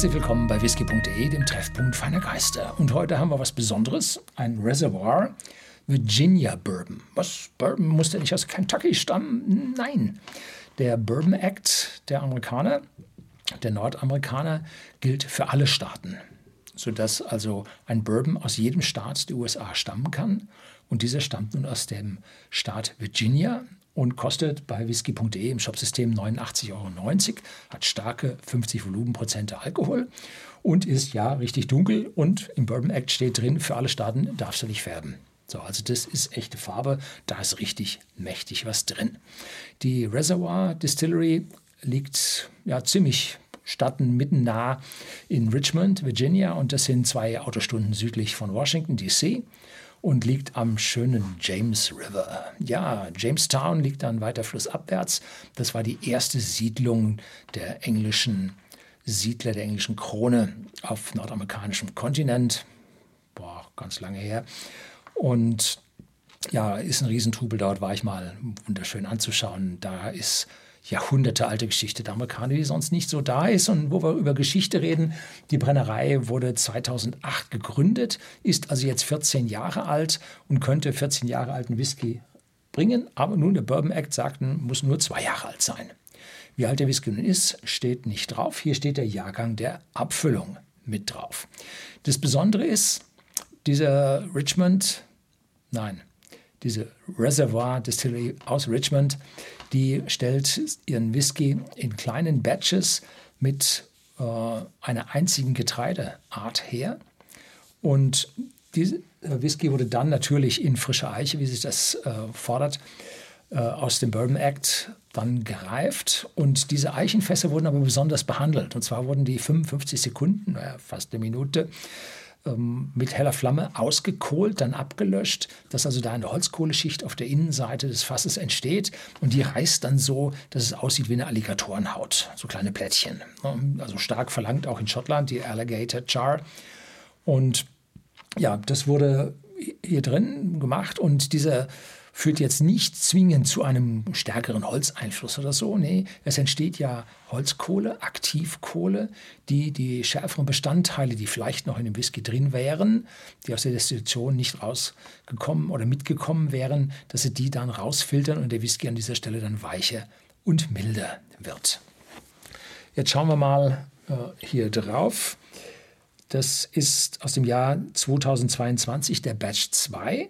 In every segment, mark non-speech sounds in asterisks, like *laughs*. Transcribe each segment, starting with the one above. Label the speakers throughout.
Speaker 1: Herzlich willkommen bei whisky.de, dem Treffpunkt feiner Geister. Und heute haben wir was Besonderes, ein Reservoir Virginia Bourbon. Was? Bourbon musste nicht aus Kentucky stammen? Nein. Der Bourbon Act der Amerikaner, der Nordamerikaner, gilt für alle Staaten, sodass also ein Bourbon aus jedem Staat der USA stammen kann. Und dieser stammt nun aus dem Staat Virginia und kostet bei whisky.de im Shopsystem 89,90 Euro, hat starke 50 Volumenprozente Alkohol und ist ja richtig dunkel und im Bourbon Act steht drin, für alle Staaten darfst du nicht färben. So, also das ist echte Farbe, da ist richtig mächtig was drin. Die Reservoir Distillery liegt ja ziemlich statten mitten nah in Richmond, Virginia und das sind zwei Autostunden südlich von Washington DC und liegt am schönen James River. Ja, Jamestown liegt dann weiter flussabwärts. Das war die erste Siedlung der englischen Siedler, der englischen Krone auf nordamerikanischem Kontinent. Boah, ganz lange her. Und ja, ist ein Riesentrubel dort, war ich mal wunderschön anzuschauen. Da ist jahrhundertealte Geschichte der Amerikaner, die sonst nicht so da ist und wo wir über Geschichte reden. Die Brennerei wurde 2008 gegründet, ist also jetzt 14 Jahre alt und könnte 14 Jahre alten Whisky bringen. Aber nun, der Bourbon Act sagt, muss nur zwei Jahre alt sein. Wie alt der Whisky nun ist, steht nicht drauf. Hier steht der Jahrgang der Abfüllung mit drauf. Das Besondere ist, dieser Richmond, nein, diese Reservoir Distillery aus Richmond, die stellt ihren Whisky in kleinen Batches mit äh, einer einzigen Getreideart her. Und dieser Whisky wurde dann natürlich in frischer Eiche, wie sich das äh, fordert, äh, aus dem Bourbon Act dann gereift. Und diese Eichenfässer wurden aber besonders behandelt. Und zwar wurden die 55 Sekunden, fast eine Minute, ähm, mit heller Flamme ausgekohlt, dann abgelöscht, dass also da eine Holzkohleschicht auf der Innenseite des Fasses entsteht und die reißt dann so, dass es aussieht wie eine Alligatorenhaut, so kleine Plättchen. Also stark verlangt auch in Schottland die Alligator Char. Und ja, das wurde hier drin gemacht und dieser führt jetzt nicht zwingend zu einem stärkeren Holzeinfluss oder so. Nee, es entsteht ja Holzkohle, Aktivkohle, die die schärferen Bestandteile, die vielleicht noch in dem Whisky drin wären, die aus der Destillation nicht rausgekommen oder mitgekommen wären, dass sie die dann rausfiltern und der Whisky an dieser Stelle dann weicher und milder wird. Jetzt schauen wir mal äh, hier drauf. Das ist aus dem Jahr 2022 der Batch 2.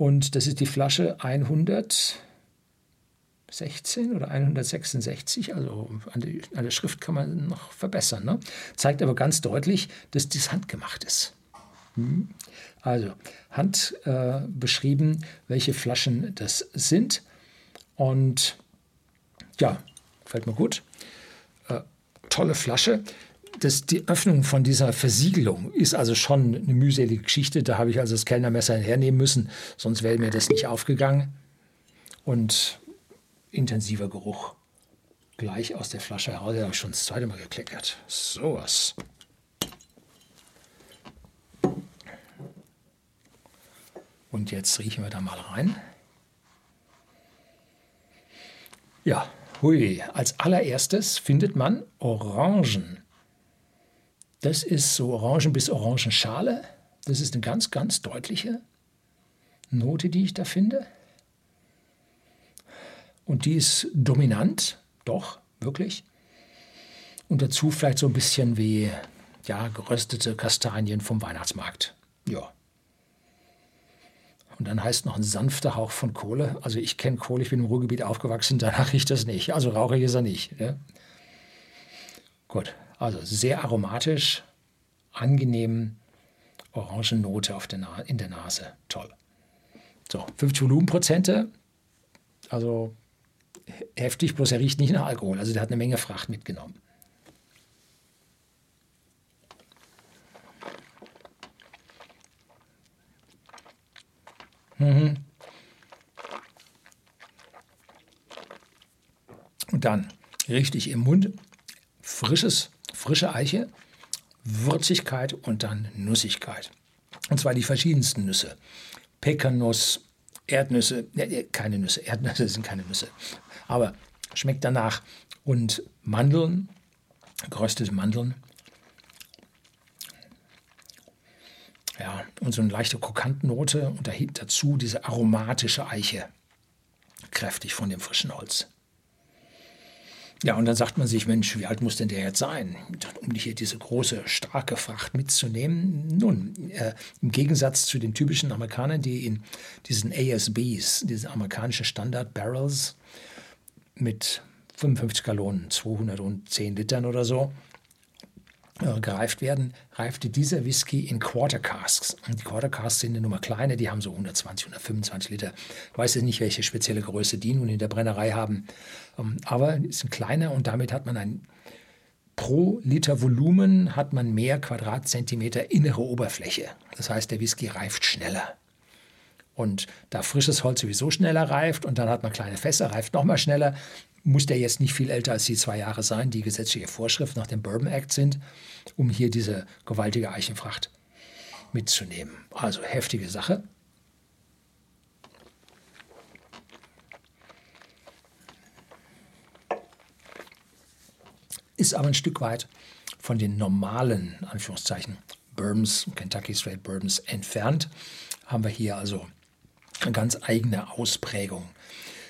Speaker 1: Und das ist die Flasche 116 oder 166. Also an, die, an der Schrift kann man noch verbessern. Ne? Zeigt aber ganz deutlich, dass das handgemacht ist. Hm? Also Hand äh, beschrieben, welche Flaschen das sind. Und ja, fällt mir gut. Äh, tolle Flasche das, die Öffnung von dieser Versiegelung ist also schon eine mühselige Geschichte. Da habe ich also das Kellnermesser hernehmen müssen, sonst wäre mir das nicht aufgegangen. Und intensiver Geruch gleich aus der Flasche heraus. Da habe ich schon das zweite Mal gekleckert. Sowas. Und jetzt riechen wir da mal rein. Ja, hui. Als allererstes findet man Orangen. Das ist so Orangen bis Orangenschale. Das ist eine ganz, ganz deutliche Note, die ich da finde. Und die ist dominant, doch, wirklich. Und dazu vielleicht so ein bisschen wie ja, geröstete Kastanien vom Weihnachtsmarkt. Ja. Und dann heißt noch ein sanfter Hauch von Kohle. Also ich kenne Kohle, ich bin im Ruhrgebiet aufgewachsen, danach riecht das nicht. Also rauchig ist er nicht. Ne? Gut, also sehr aromatisch, angenehm, Orangennote auf der in der Nase. Toll. So, 50 Volumenprozente, also heftig, bloß er riecht nicht nach Alkohol. Also der hat eine Menge Fracht mitgenommen. Mhm. Und dann richtig im Mund frisches frische Eiche, Würzigkeit und dann Nussigkeit. Und zwar die verschiedensten Nüsse. Pekanuss, Erdnüsse, ne, äh, keine Nüsse, *laughs* Erdnüsse sind keine Nüsse. Aber schmeckt danach. Und Mandeln, geröstete Mandeln. Ja, und so eine leichte Krokantnote und dazu diese aromatische Eiche. Kräftig von dem frischen Holz. Ja, und dann sagt man sich, Mensch, wie alt muss denn der jetzt sein, um hier diese große, starke Fracht mitzunehmen? Nun, äh, im Gegensatz zu den typischen Amerikanern, die in diesen ASBs, diese amerikanischen Standard Barrels mit 55 Gallonen, 210 Litern oder so, gereift werden, reifte dieser Whisky in Quarter Casks. Und die Quarter Casks sind eine Nummer kleiner, die haben so 120, 125 Liter. Ich weiß jetzt nicht, welche spezielle Größe die nun in der Brennerei haben. Ähm, aber sind kleiner und damit hat man ein pro Liter Volumen hat man mehr Quadratzentimeter innere Oberfläche. Das heißt, der Whisky reift schneller. Und da frisches Holz sowieso schneller reift und dann hat man kleine Fässer, reift noch mal schneller, muss der jetzt nicht viel älter als die zwei Jahre sein, die gesetzliche Vorschrift nach dem Bourbon Act sind, um hier diese gewaltige Eichenfracht mitzunehmen. Also heftige Sache. Ist aber ein Stück weit von den normalen, Anführungszeichen, Bourbons, Kentucky Straight Bourbons entfernt. Haben wir hier also ganz eigene Ausprägung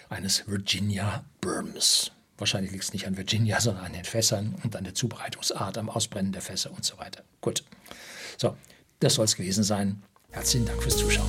Speaker 1: eines Virginia Bourbons. Wahrscheinlich liegt es nicht an Virginia, sondern an den Fässern und an der Zubereitungsart, am Ausbrennen der Fässer und so weiter. Gut. So, das soll es gewesen sein. Herzlichen Dank fürs Zuschauen.